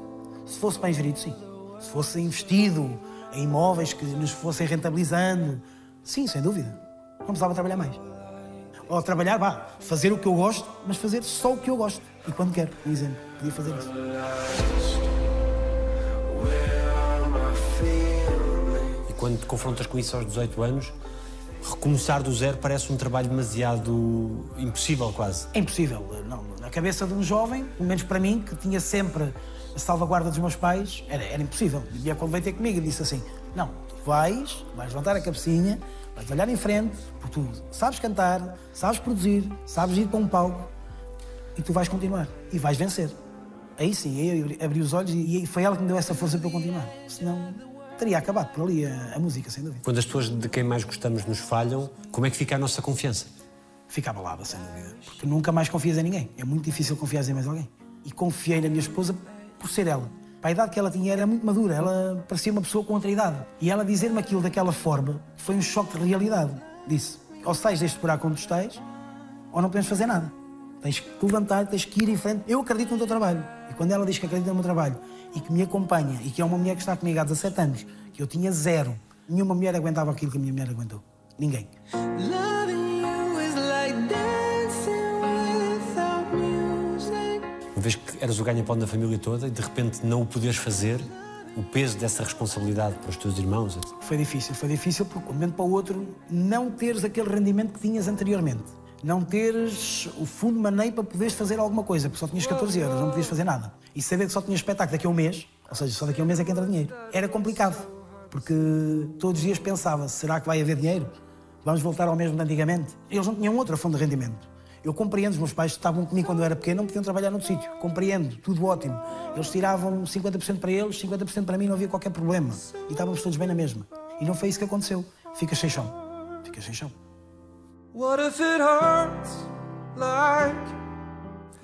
Se fosse bem gerido, sim. Se fosse investido em imóveis que nos fossem rentabilizando, sim, sem dúvida. Não precisava trabalhar mais. Ou trabalhar, vá, fazer o que eu gosto, mas fazer só o que eu gosto. E quando quero, por exemplo, podia fazer isso. E quando te confrontas com isso aos 18 anos, recomeçar do zero parece um trabalho demasiado impossível, quase. É impossível. Não, na cabeça de um jovem, pelo menos para mim, que tinha sempre a salvaguarda dos meus pais, era, era impossível. E dia quando veio ter comigo e disse assim: Não, tu vais, vais levantar a cabecinha, vais olhar em frente, porque tu sabes cantar, sabes produzir, sabes ir para um palco e tu vais continuar e vais vencer. Aí sim, aí eu abri os olhos e, foi ela que me deu essa força para eu continuar. Senão teria acabado por ali a, a música, sem dúvida. Quando as pessoas de quem mais gostamos nos falham, como é que fica a nossa confiança? Fica abalada, sem dúvida. Porque nunca mais confias em ninguém. É muito difícil confiar em mais alguém. E confiei na minha esposa por ser ela. Para a idade que ela tinha, era muito madura. Ela parecia uma pessoa com outra idade. E ela dizer-me aquilo daquela forma foi um choque de realidade. Disse: ou sais deste buraco onde estás, ou não podemos fazer nada. Tens que te levantar, tens que ir em frente. Eu acredito no teu trabalho. E quando ela diz que acredita no meu trabalho e que me acompanha e que é uma mulher que está comigo há 17 anos, que eu tinha zero, nenhuma mulher aguentava aquilo que a minha mulher aguentou. Ninguém. Uma vez que eras o ganha-pão da família toda e de repente não o poderes fazer, o peso dessa responsabilidade para os teus irmãos. Foi difícil, foi difícil porque de um momento para o outro não teres aquele rendimento que tinhas anteriormente. Não teres o fundo maneio para poderes fazer alguma coisa, porque só tinhas 14 euros, não podias fazer nada. E saber que só tinhas espetáculo daqui a um mês, ou seja, só daqui a um mês é que entra dinheiro. Era complicado, porque todos os dias pensava, será que vai haver dinheiro? Vamos voltar ao mesmo de antigamente? Eles não tinham outra fonte de rendimento. Eu compreendo, os meus pais estavam comigo quando eu era pequeno, não podiam trabalhar noutro sítio. Compreendo, tudo ótimo. Eles tiravam 50% para eles, 50% para mim, não havia qualquer problema. E estávamos todos bem na mesma. E não foi isso que aconteceu. Ficas sem chão. Ficas sem chão.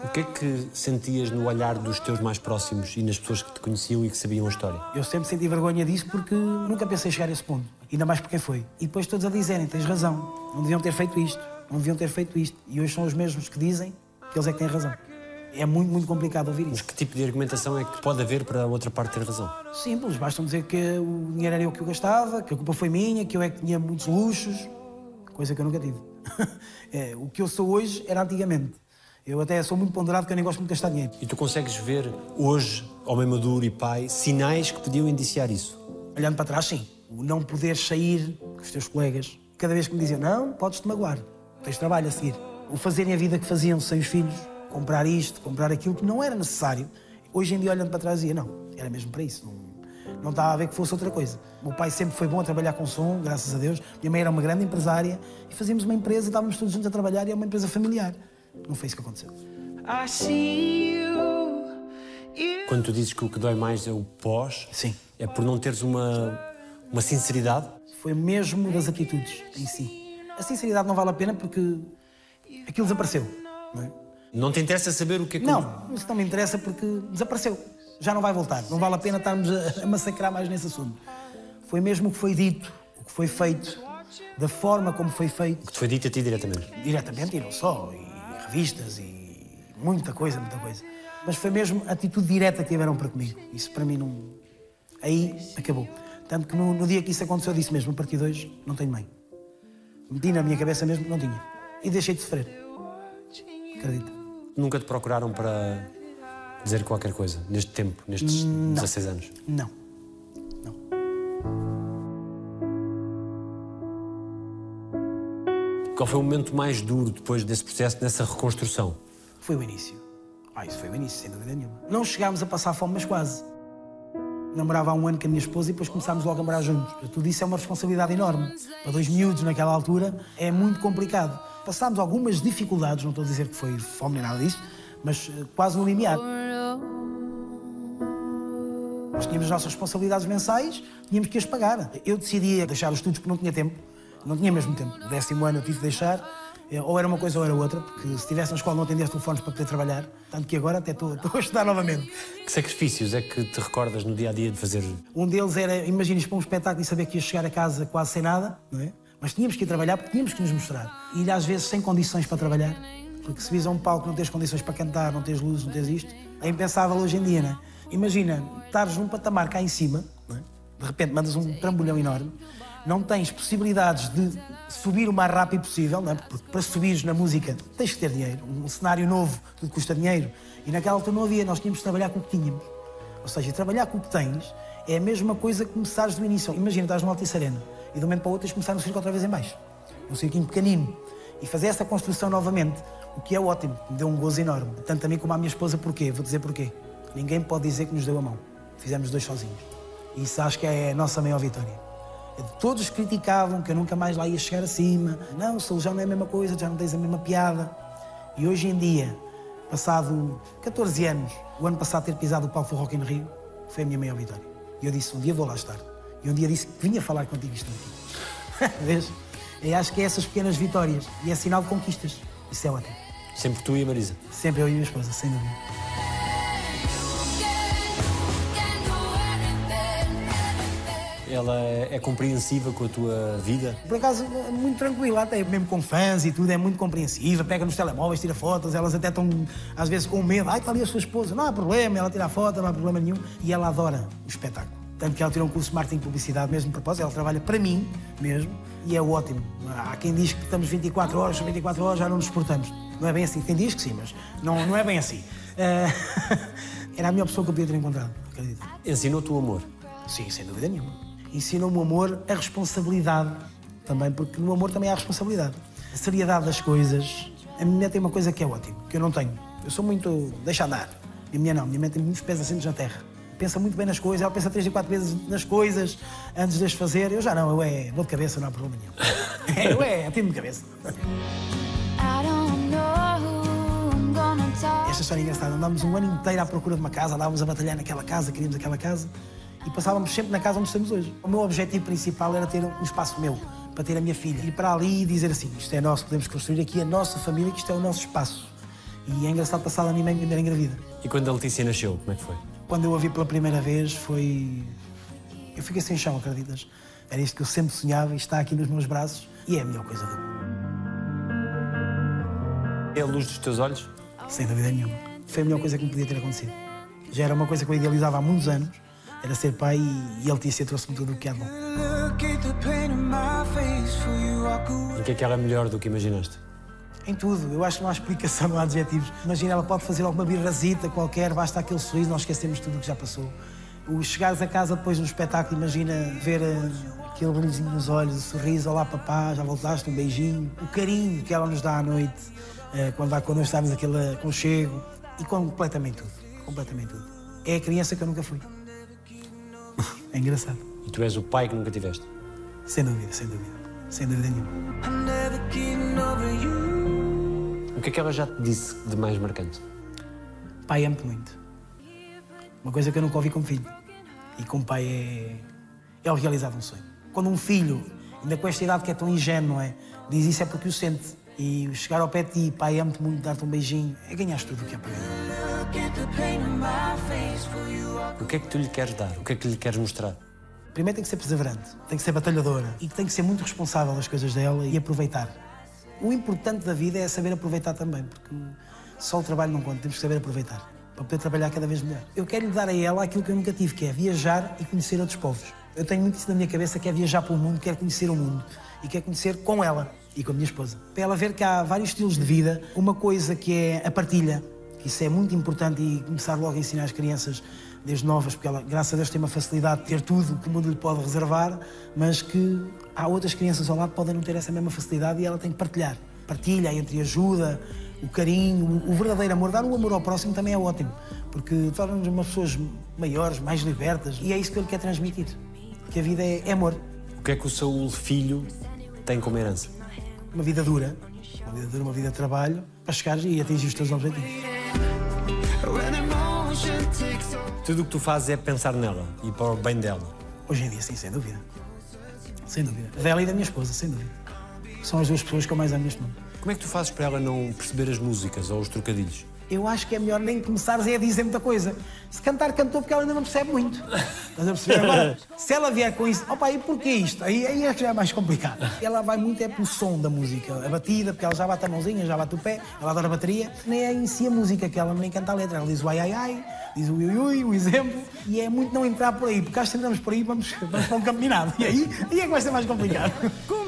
O que é que sentias no olhar dos teus mais próximos e nas pessoas que te conheciam e que sabiam a história? Eu sempre senti vergonha disso porque nunca pensei chegar a esse ponto. Ainda mais porque foi. E depois todos a dizerem, tens razão, não deviam ter feito isto, não deviam ter feito isto. E hoje são os mesmos que dizem que eles é que têm razão. É muito, muito complicado ouvir Mas isso. que tipo de argumentação é que pode haver para a outra parte ter razão? Simples, basta dizer que o dinheiro era eu que eu gastava, que a culpa foi minha, que eu é que tinha muitos luxos, coisa que eu nunca tive. É, o que eu sou hoje era antigamente. Eu até sou muito ponderado porque eu nem gosto muito de gastar dinheiro. E tu consegues ver hoje, homem maduro e pai, sinais que podiam indiciar isso? Olhando para trás, sim. O não poder sair com os teus colegas. Cada vez que me diziam, não, podes-te magoar. Tens trabalho a seguir. O fazerem a vida que faziam sem os filhos, comprar isto, comprar aquilo, que não era necessário. Hoje em dia, olhando para trás, dizia, não, era mesmo para isso. Não, não estava a ver que fosse outra coisa. O meu pai sempre foi bom a trabalhar com som, graças a Deus. Minha mãe era uma grande empresária e fazíamos uma empresa, estávamos todos juntos a trabalhar e é uma empresa familiar. Não foi isso que aconteceu. Quando tu dizes que o que dói mais é o pós, Sim. é por não teres uma, uma sinceridade? Foi mesmo das atitudes em si. A sinceridade não vale a pena porque aquilo desapareceu. Não, é? Não te interessa saber o que é que... não isso não me interessa porque desapareceu. Já não vai voltar. Não vale a pena estarmos a, a massacrar mais nesse assunto. Foi mesmo o que foi dito, o que foi feito, da forma como foi feito, que te foi dito a ti diretamente. diretamente e não só, e revistas e muita coisa, muita coisa. Mas foi mesmo a atitude direta que tiveram para comigo. Isso para mim não. Aí acabou. Tanto que no, no dia que isso aconteceu, eu disse mesmo: a partir de hoje não tenho mãe. Meti na minha cabeça mesmo que não tinha. E deixei de sofrer. Acredita? Nunca te procuraram para dizer qualquer coisa neste tempo, nestes 16 anos? Não. Não. Qual foi o momento mais duro depois desse processo, nessa reconstrução? Foi o início. Ah, isso foi o início, sem dúvida nenhuma. Não chegámos a passar fome, mas quase. Namorava há um ano com a minha esposa e depois começámos logo a morar juntos. Tudo isso é uma responsabilidade enorme. Para dois miúdos naquela altura é muito complicado. Passámos algumas dificuldades, não estou a dizer que foi fome nem nada disso, mas eh, quase no limiar. Nós tínhamos as nossas responsabilidades mensais, tínhamos que as pagar. Eu decidia deixar os estudos porque não tinha tempo, não tinha mesmo tempo. No décimo ano eu tive de deixar, eh, ou era uma coisa ou era outra, porque se estivesse na escola não atendia os telefones para poder trabalhar, tanto que agora até estou, estou a estudar novamente. Que sacrifícios é que te recordas no dia a dia de fazer? Um deles era, imagines, para um espetáculo e saber que ia chegar a casa quase sem nada, não é? Mas tínhamos que ir trabalhar porque tínhamos que nos mostrar. E às vezes sem condições para trabalhar, porque se vis a um palco não tens condições para cantar, não tens luz, não tens isto, é impensável hoje em dia, não é? Imagina, estares num patamar cá em cima, é? de repente mandas um trambolhão enorme, não tens possibilidades de subir o mais rápido possível, é? porque para subires na música tens que ter dinheiro. Um cenário novo, tudo custa dinheiro. E naquela altura não havia, nós tínhamos de trabalhar com o que tínhamos. Ou seja, trabalhar com o que tens é a mesma coisa que começares do início. Imagina, estás numa Altice Arena e de um momento para o outro tens de começar no circo outra vez em baixo. Um cirquinho pequenino. E fazer essa construção novamente, o que é ótimo, me deu um gozo enorme. Tanto a mim como à minha esposa, porquê? Vou dizer porquê. Ninguém pode dizer que nos deu a mão. Fizemos dois sozinhos. E isso acho que é a nossa maior vitória. Todos criticavam que eu nunca mais lá ia chegar acima. Não, o já não é a mesma coisa, já não tens a mesma piada. E hoje em dia, passado 14 anos, o ano passado ter pisado o palco do Rock in Rio, foi a minha maior vitória. E eu disse, um dia vou lá estar. E um dia disse que vinha falar contigo isto. Vês? Eu acho que é essas pequenas vitórias. E é sinal de conquistas. Isso é ótimo. Sempre tu e a Marisa. Sempre eu e a minha esposa, sem dúvida. Ela é compreensiva com a tua vida? Por acaso, é muito tranquila, até mesmo com fãs e tudo, é muito compreensiva, pega nos telemóveis, tira fotos, elas até estão às vezes com medo. Ai, está ali a sua esposa, não há problema, ela tira a foto, não há problema nenhum. E ela adora o espetáculo. Tanto que ela tirou um curso de marketing e publicidade, mesmo propósito, ela trabalha para mim mesmo e é ótimo. Há quem diz que estamos 24 horas, são 24 horas, já não nos suportamos. Não é bem assim, tem dias que sim, mas não, não é bem assim. Uh, era a melhor pessoa que eu podia ter encontrado, acredito. Ensinou-te o amor? Sim, sem dúvida nenhuma. Ensinou-me o amor, a responsabilidade também, porque no amor também há responsabilidade. A seriedade das coisas. A minha mulher tem uma coisa que é ótima, que eu não tenho. Eu sou muito. deixa andar. A minha não, a minha mulher tem muitos pés assentos na terra pensa muito bem nas coisas, ela pensa três e quatro vezes nas coisas antes de as fazer. Eu já não, eu é dor de cabeça, não há problema nenhum. eu é, atendo de cabeça. Esta história é engraçada. Andámos um ano inteiro à procura de uma casa, andávamos a batalhar naquela casa, queríamos aquela casa e passávamos sempre na casa onde estamos hoje. O meu objetivo principal era ter um espaço meu, para ter a minha filha. Ir para ali e dizer assim: isto é nosso, podemos construir aqui a nossa família, que isto é o nosso espaço. E é engraçado passar a minha mãe primeiro engravida. E quando a Letícia nasceu, como é que foi? Quando eu a vi pela primeira vez, foi. Eu fiquei sem chão, acreditas? Era isto que eu sempre sonhava e está aqui nos meus braços e é a melhor coisa do mundo. É a luz dos teus olhos? Sem dúvida nenhuma. Foi a melhor coisa que me podia ter acontecido. Já era uma coisa que eu idealizava há muitos anos, era ser pai e, e a Letícia trouxe-me tudo o que de bom. Em que é que ela é melhor do que imaginaste? Em tudo, eu acho que não há explicação, não há adjetivos. Imagina, ela pode fazer alguma birrazita qualquer, basta aquele sorriso, nós esquecemos tudo o que já passou. O chegares a casa depois de um espetáculo, imagina ver uh, aquele brilhozinho nos olhos, o sorriso, olá papá, já voltaste, um beijinho. O carinho que ela nos dá à noite, uh, quando, nós estamos aquele aconchego. E completamente tudo, completamente tudo. É a criança que eu nunca fui. É engraçado. E tu és o pai que nunca tiveste? Sem dúvida, sem dúvida. Sem dúvida nenhuma. O que é que ela já te disse de mais marcante? Pai, amo-te muito. Uma coisa que eu nunca ouvi como filho. E como pai é, é o realizar um sonho. Quando um filho, ainda com esta idade que é tão ingênuo, é, diz isso é porque o sente. E chegar ao pé de ti, pai, amo-te muito, dar-te um beijinho, é ganhar tudo o que é para ganhar. O que é que tu lhe queres dar? O que é que lhe queres mostrar? Primeiro tem que ser perseverante, tem que ser batalhadora e tem que ser muito responsável das coisas dela e aproveitar. O importante da vida é saber aproveitar também, porque só o trabalho não conta, temos que saber aproveitar para poder trabalhar cada vez melhor. Eu quero lhe dar a ela aquilo que eu nunca tive, que é viajar e conhecer outros povos. Eu tenho muito isso na minha cabeça, que é viajar pelo mundo, quero conhecer o mundo e quero conhecer com ela e com a minha esposa. Para ela ver que há vários estilos de vida, uma coisa que é a partilha, que isso é muito importante e começar logo a ensinar as crianças desde novas, porque ela, graças a Deus, tem uma facilidade de ter tudo que o mundo lhe pode reservar, mas que há outras crianças ao lado que podem não ter essa mesma facilidade e ela tem que partilhar. Partilha, entre ajuda, o carinho, o, o verdadeiro amor. Dar o amor ao próximo também é ótimo, porque torna-nos umas pessoas maiores, mais libertas. E é isso que ele quer transmitir. Que a vida é, é amor. O que é que o Saúl filho tem como herança? Uma vida dura, uma vida dura, uma vida de trabalho, para chegar e atingir os teus objetivos. Tudo o que tu fazes é pensar nela e para o bem dela. Hoje em dia, sim, sem dúvida. Sem dúvida. Dela e da minha esposa, sem dúvida. São as duas pessoas que eu mais amo neste mundo. Como é que tu fazes para ela não perceber as músicas ou os trocadilhos? Eu acho que é melhor nem começares a dizer muita coisa. Se cantar, cantou porque ela ainda não percebe muito. Estás a perceber? Agora, se ela vier com isso, opa, e porquê isto? Aí, aí é que já é mais complicado. Ela vai muito é pelo som da música, a batida, porque ela já bate a mãozinha, já bate o pé, ela adora a bateria. Nem é em si a música, que ela nem canta a letra. Ela diz o ai ai ai, diz o ui ui, o exemplo. E é muito não entrar por aí, porque acho que entramos por aí, vamos, vamos para um campo minado. E aí, aí é que vai ser mais complicado.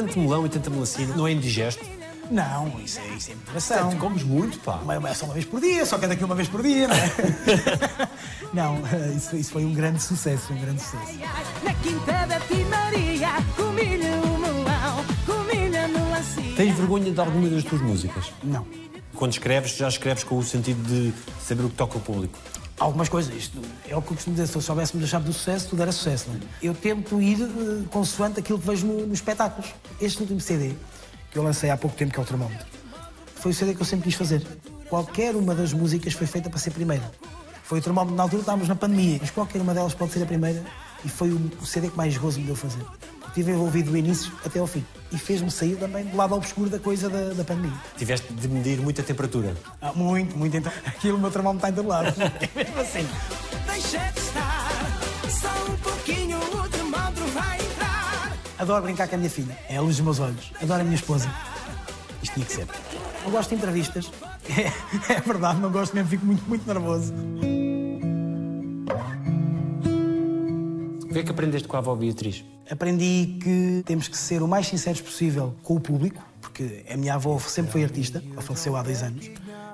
Tanto melão e tanta melancia não é indigesto? Não, isso é, isso é moderação. Tu comes muito, pá. Mas é só uma vez por dia, só que é daqui uma vez por dia, não é? não, isso, isso foi um grande sucesso, um grande sucesso. Na quinta da Timaria. Comilha o melão, comilha a melancia. Tens vergonha de alguma das tuas músicas? Não. Quando escreves, já escreves com o sentido de saber o que toca o público. Algumas coisas, isto é o que eu costumo dizer, se eu soubéssemos a chave do sucesso, tudo era sucesso. É? Eu tento ir eh, consoante aquilo que vejo no- nos espetáculos. Este último CD, que eu lancei há pouco tempo, que é o Termómetro, foi o CD que eu sempre quis fazer. Qualquer uma das músicas foi feita para ser primeira. Foi o Termómetro, na altura estávamos na pandemia, mas qualquer uma delas pode ser a primeira e foi o, o CD que mais gozo me deu fazer. Estive envolvido do início até ao fim e fez-me sair também do lado obscuro da coisa da, da pandemia. Tiveste de medir muita temperatura. Ah, muito, muito. Então, aquilo, o meu termómetro está em todo lado. É mesmo assim. Deixa de estar, só um pouquinho o termómetro vai entrar. Adoro brincar com a minha filha. É a luz dos meus olhos. Adoro a minha esposa. Isto tinha que ser. Não gosto de entrevistas. É, é verdade, não gosto mesmo, fico muito, muito nervoso. Que é que aprendeste com a avó Beatriz? Aprendi que temos que ser o mais sinceros possível com o público, porque a minha avó sempre foi artista, ela faleceu há dois anos,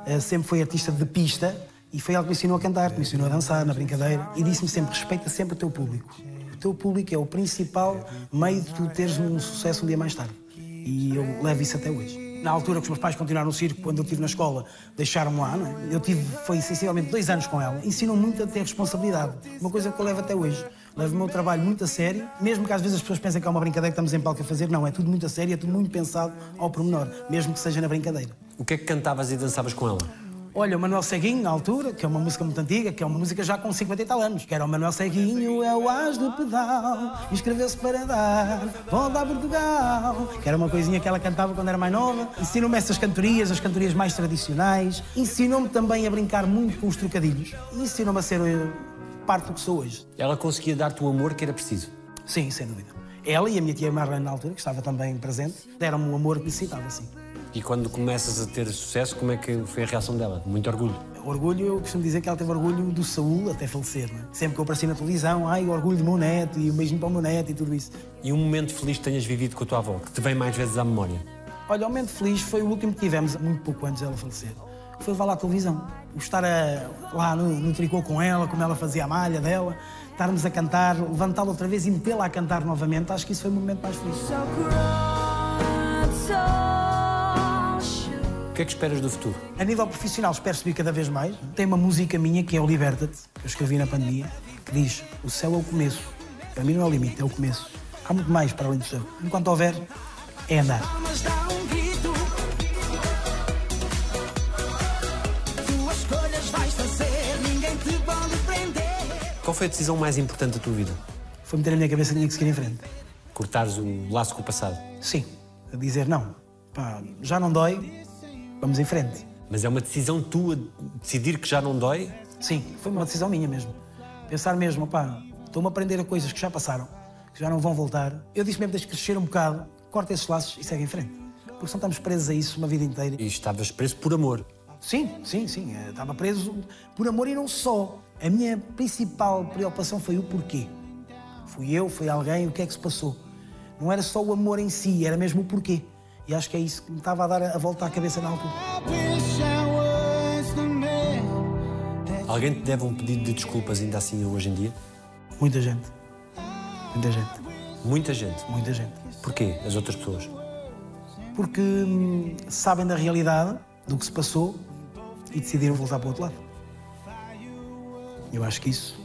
eh, sempre foi artista de pista e foi ela que me ensinou a cantar, me ensinou a dançar na brincadeira e disse-me sempre: respeita sempre o teu público. O teu público é o principal meio de tu teres um sucesso um dia mais tarde. E eu levo isso até hoje. Na altura que os meus pais continuaram no circo, quando eu estive na escola, deixaram-me lá, não é? Eu tive, foi sensivelmente dois anos com ela. Ensinou muito a ter responsabilidade. Uma coisa que eu levo até hoje. Levo o meu trabalho muito a sério, mesmo que às vezes as pessoas pensem que é uma brincadeira que estamos em palco a fazer. Não, é tudo muito a sério, é tudo muito pensado ao pormenor, mesmo que seja na brincadeira. O que é que cantavas e dançavas com ela? Olha, o Manuel Ceguinho, na altura, que é uma música muito antiga, que é uma música já com 50 e tal anos, que era o Manuel Ceguinho, é o as do pedal, inscreveu-se para dar, volta a Portugal, que era uma coisinha que ela cantava quando era mais nova. Ensinou-me essas cantorias, as cantorias mais tradicionais. Ensinou-me também a brincar muito com os trocadilhos. Ensinou-me a ser eh, parte do que sou hoje. Ela conseguia dar-te o amor que era preciso. Sim, sem dúvida. Ela e a minha tia Marlene, na altura, que estava também presente, deram-me o amor que necessitava, sim. E quando começas a ter sucesso, como é que foi a reação dela? Muito orgulho. Orgulho, eu costumo dizer que ela teve orgulho do Saúl até falecer. Não é? Sempre que eu apareci na televisão, ai, o orgulho do meu neto e um beijinho para o meu neto e tudo isso. E um momento feliz que tenhas vivido com a tua avó, que te vem mais vezes à memória? Olha, o momento feliz foi o último que tivemos, muito pouco antes dela falecer. Foi levar lá a televisão. O estar a- lá no, no tricô com ela, como ela fazia a malha dela, estarmos a cantar, levantá-la outra vez e metê-la a cantar novamente, acho que isso foi o momento mais feliz. O que é que esperas do futuro? A nível profissional, espero subir cada vez mais. Tem uma música minha que é o Liberta-te, que eu escrevi na pandemia, que diz: O céu é o começo. Para mim não é o limite, é o começo. Há muito mais para além do céu. Enquanto houver, é andar. Escolhas vais fazer, ninguém te pode prender. Qual foi a decisão mais importante da tua vida? Foi meter na minha cabeça que tinha que seguir em frente. Cortares o laço com o passado. Sim, a dizer não. Pá, já não dói, vamos em frente. Mas é uma decisão tua decidir que já não dói? Sim, foi uma decisão minha mesmo. Pensar mesmo, pá, estou-me a aprender a coisas que já passaram, que já não vão voltar. Eu disse mesmo, deixa crescer um bocado, corta esses laços e segue em frente. Porque senão estamos presos a isso uma vida inteira. E estavas preso por amor. Sim, sim, sim. eh, Estava preso por amor e não só. A minha principal preocupação foi o porquê. Fui eu, foi alguém, o que é que se passou? Não era só o amor em si, era mesmo o porquê. E acho que é isso que me estava a dar a volta à cabeça na altura. Alguém te deve um pedido de desculpas ainda assim hoje em dia? Muita gente. Muita gente. Muita gente. Muita gente. Porquê? As outras pessoas? Porque hum, sabem da realidade, do que se passou e decidiram voltar para o outro lado. Eu acho que isso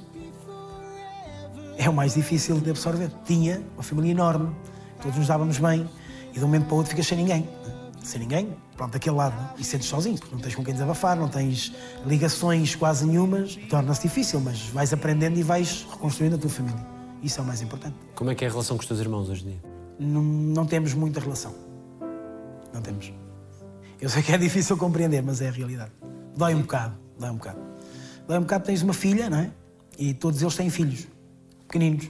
é o mais difícil de absorver. Tinha uma família enorme, todos nos dávamos bem e de um momento para o outro ficas sem ninguém. Sem ninguém, pronto, daquele lado. né? E sentes sozinho, porque não tens com quem desabafar, não tens ligações quase nenhumas. Torna-se difícil, mas vais aprendendo e vais reconstruindo a tua família. Isso é o mais importante. Como é que é a relação com os teus irmãos hoje em dia? Não, não temos muita relação. Não temos. Eu sei que é difícil compreender, mas é a realidade. Dói um bocado, dói um bocado. Dói um bocado, tens uma filha, não é? E todos eles têm filhos, pequeninos.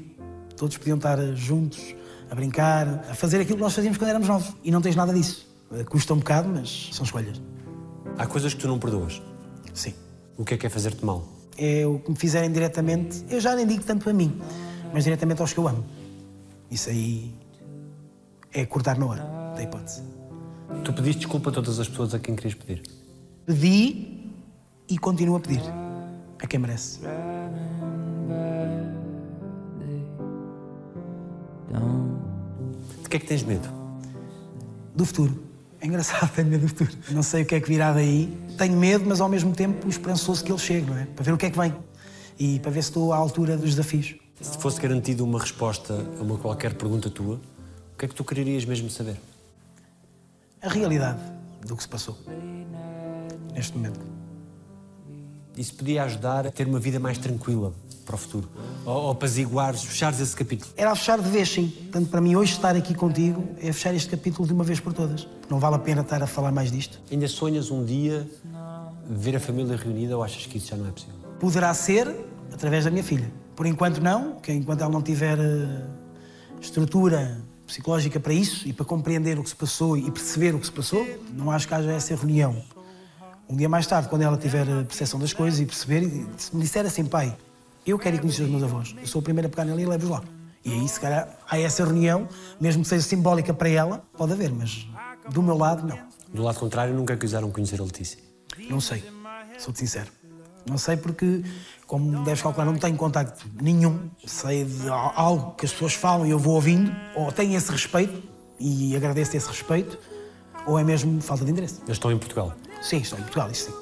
Todos podiam estar juntos, a brincar, a fazer aquilo que nós fazíamos quando éramos novos. E não tens nada disso. Custa um bocado, mas são escolhas. Há coisas que tu não perdoas. Sim. O que é que é fazer-te mal? É o que me fizerem diretamente, eu já nem digo tanto a mim, mas diretamente aos que eu amo. Isso aí é cortar na hora, da hipótese. Tu pediste desculpa a todas as pessoas a quem querias pedir. Pedi e continuo a pedir. A quem merece. De que é que tens medo? Do futuro. É engraçado, tenho medo do futuro. Não sei o que é que virá daí. Tenho medo, mas ao mesmo tempo esperançoso que ele chegue, não é? Para ver o que é que vem. E para ver se estou à altura dos desafios. Se fosse garantido uma resposta a uma qualquer pergunta tua, o que é que tu quererias mesmo saber? A realidade do que se passou. Neste momento. Isso podia ajudar a ter uma vida mais tranquila para o futuro. Ou, ou apaziguares, fechares esse capítulo. Era a fechar de vez, sim. Portanto, para mim, hoje estar aqui contigo é fechar este capítulo de uma vez por todas. Não vale a pena estar a falar mais disto. Ainda sonhas um dia ver a família reunida ou achas que isso já não é possível? Poderá ser através da minha filha. Por enquanto, não, que enquanto ela não tiver eh, estrutura psicológica para isso e para compreender o que se passou e perceber o que se passou, não acho que haja essa reunião. Um dia mais tarde, quando ela tiver a percepção das coisas e perceber, se me disser assim, pai, eu quero ir conhecer os meus avós, eu sou o primeiro a pegar nele e levo-os lá. E aí, se calhar, há essa reunião, mesmo que seja simbólica para ela, pode haver, mas do meu lado, não. Do lado contrário, nunca quiseram conhecer a Letícia. Não sei, sou-te sincero. Não sei porque, como deves calcular, não tenho contacto nenhum. Sei de al- algo que as pessoas falam e eu vou ouvindo, ou tenho esse respeito e agradeço esse respeito, ou é mesmo falta de interesse. Eles estão em Portugal. Sim, estou em Portugal, isso sim.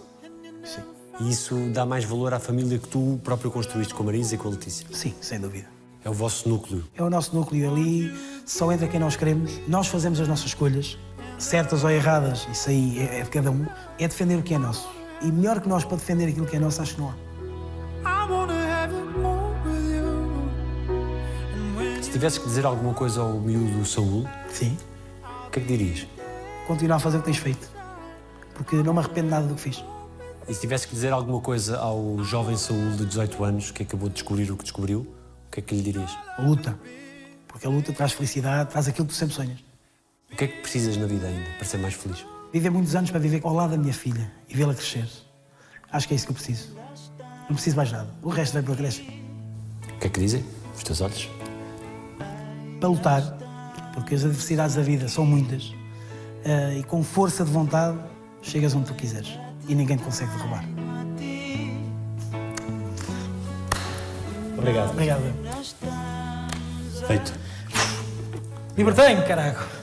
Sim, E isso dá mais valor à família que tu próprio construíste com a Marisa e com a Letícia. sim sem dúvida. É o vosso núcleo. É o nosso núcleo ali, só entra quem nós queremos. Nós fazemos as nossas escolhas, certas ou erradas, isso aí é, é de cada um. É defender o que é nosso. E melhor que nós para defender aquilo que é nosso, acho que não há. Se tivesses que dizer alguma coisa ao miúdo Saúl, Sim. o que é que dirias? continuar a fazer o que tens feito. Porque não me arrependo nada do que fiz. E se tivesse que dizer alguma coisa ao jovem Saúl de 18 anos que acabou de descobrir o que descobriu, o que é que lhe dirias? Luta. Porque a luta traz felicidade, traz aquilo que tu sempre sonhas. O que é que precisas na vida ainda para ser mais feliz? Viver muitos anos para viver ao lado da minha filha e vê-la crescer. Acho que é isso que eu preciso. Não preciso mais nada. O resto vem para crescer. O que é que dizem os teus olhos? Para lutar, porque as adversidades da vida são muitas, eh, e com força de vontade chegas onde tu quiseres. E ninguém te consegue derrubar. Obrigado. Obrigado. Feito. Libertei-me, caraca.